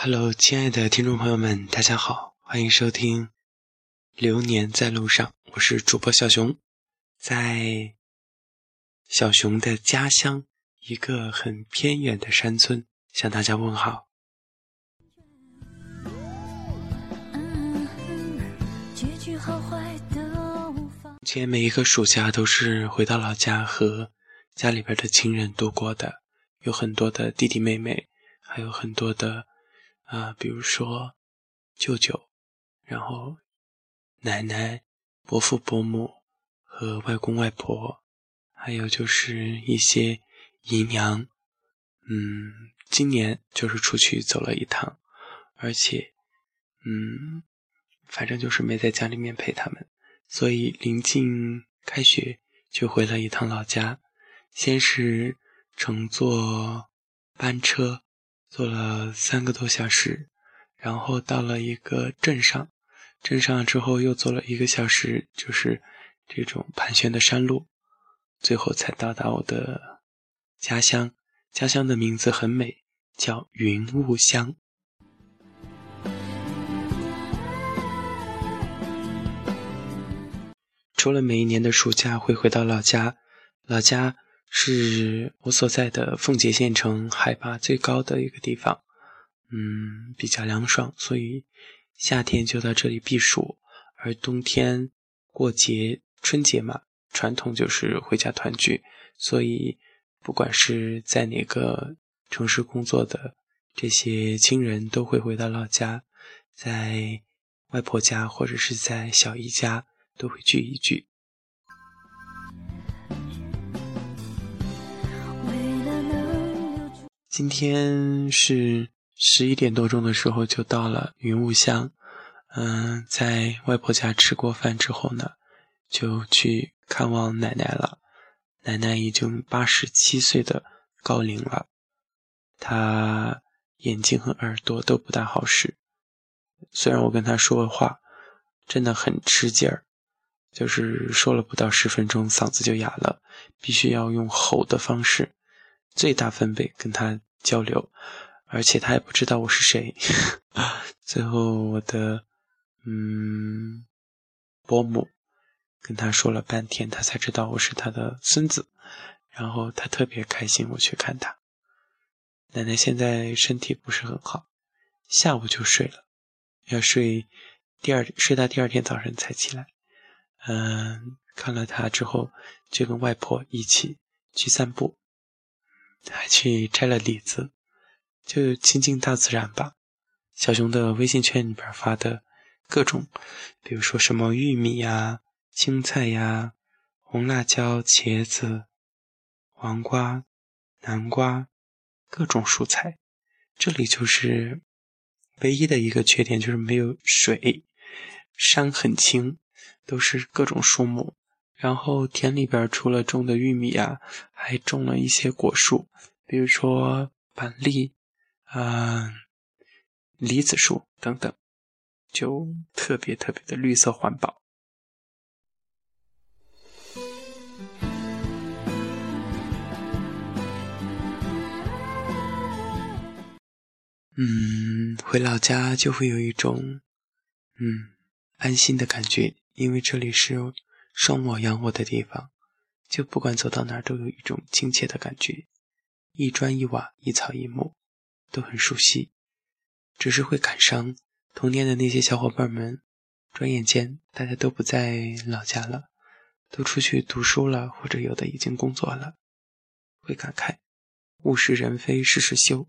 Hello，亲爱的听众朋友们，大家好，欢迎收听《流年在路上》，我是主播小熊，在小熊的家乡一个很偏远的山村向大家问好。前每一个暑假都是回到老家和家里边的亲人度过的，有很多的弟弟妹妹，还有很多的。啊，比如说舅舅，然后奶奶、伯父、伯母和外公外婆，还有就是一些姨娘。嗯，今年就是出去走了一趟，而且，嗯，反正就是没在家里面陪他们，所以临近开学就回了一趟老家，先是乘坐班车。坐了三个多小时，然后到了一个镇上，镇上之后又坐了一个小时，就是这种盘旋的山路，最后才到达我的家乡。家乡的名字很美，叫云雾乡。除了每一年的暑假会回到老家，老家。是我所在的奉节县城海拔最高的一个地方，嗯，比较凉爽，所以夏天就到这里避暑，而冬天过节春节嘛，传统就是回家团聚，所以不管是在哪个城市工作的这些亲人都会回到老家，在外婆家或者是在小姨家都会聚一聚。今天是十一点多钟的时候就到了云雾乡，嗯，在外婆家吃过饭之后呢，就去看望奶奶了。奶奶已经八十七岁的高龄了，她眼睛和耳朵都不大好使。虽然我跟她说话，真的很吃劲儿，就是说了不到十分钟，嗓子就哑了，必须要用吼的方式，最大分贝跟她。交流，而且他也不知道我是谁。最后，我的嗯伯母跟他说了半天，他才知道我是他的孙子。然后他特别开心，我去看他。奶奶现在身体不是很好，下午就睡了，要睡第二睡到第二天早晨才起来。嗯，看了他之后，就跟外婆一起去散步。还去摘了李子，就亲近大自然吧。小熊的微信圈里边发的各种，比如说什么玉米呀、青菜呀、红辣椒、茄子、黄瓜、南瓜，各种蔬菜。这里就是唯一的一个缺点，就是没有水，山很青，都是各种树木。然后田里边除了种的玉米啊，还种了一些果树，比如说板栗、啊梨子树等等，就特别特别的绿色环保。嗯，回老家就会有一种嗯安心的感觉，因为这里是。生我养我的地方，就不管走到哪儿都有一种亲切的感觉，一砖一瓦一草一木都很熟悉，只是会感伤童年的那些小伙伴们，转眼间大家都不在老家了，都出去读书了，或者有的已经工作了，会感慨物是人非事事休。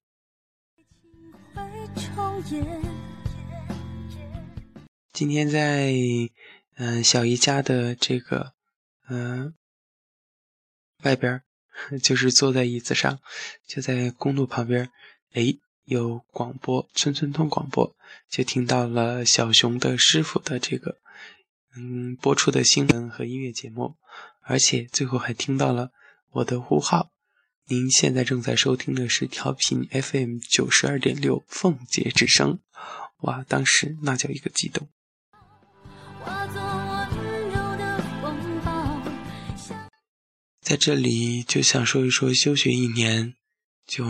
今天在。嗯，小姨家的这个，嗯，外边就是坐在椅子上，就在公路旁边，哎，有广播，村村通广播，就听到了小熊的师傅的这个，嗯，播出的新闻和音乐节目，而且最后还听到了我的呼号。您现在正在收听的是调频 FM 九十二点六凤节之声，哇，当时那叫一个激动。在这里就想说一说休学一年，就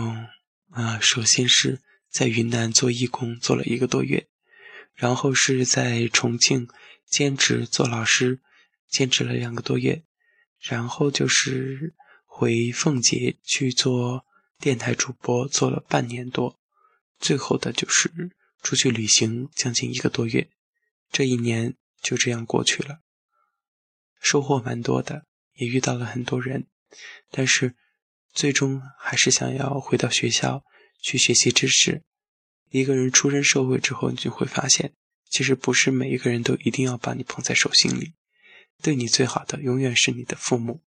啊，首先是在云南做义工做了一个多月，然后是在重庆兼职做老师，兼职了两个多月，然后就是回奉节去做电台主播，做了半年多，最后的就是出去旅行将近一个多月，这一年就这样过去了，收获蛮多的，也遇到了很多人，但是最终还是想要回到学校。去学习知识。一个人出身社会之后，你就会发现，其实不是每一个人都一定要把你捧在手心里。对你最好的，永远是你的父母，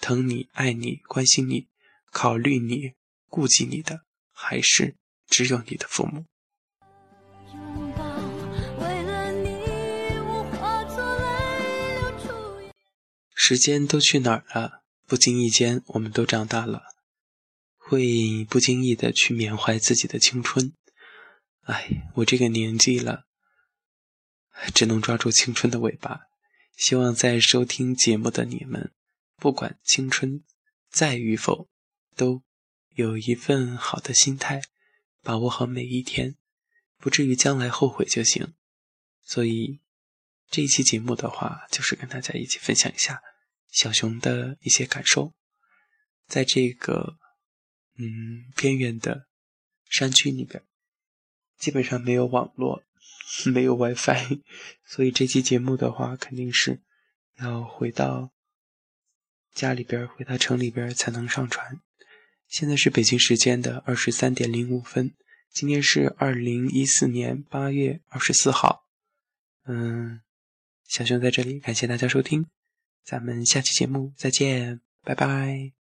疼你、爱你、关心你、考虑你、顾及你的，还是只有你的父母。时间都去哪儿了？不经意间，我们都长大了。会不经意的去缅怀自己的青春，哎，我这个年纪了，只能抓住青春的尾巴。希望在收听节目的你们，不管青春在与否，都有一份好的心态，把握好每一天，不至于将来后悔就行。所以这一期节目的话，就是跟大家一起分享一下小熊的一些感受，在这个。嗯，边远的山区里边，基本上没有网络，没有 WiFi，所以这期节目的话，肯定是要回到家里边，回到城里边才能上传。现在是北京时间的二十三点零五分，今天是二零一四年八月二十四号。嗯，小熊在这里感谢大家收听，咱们下期节目再见，拜拜。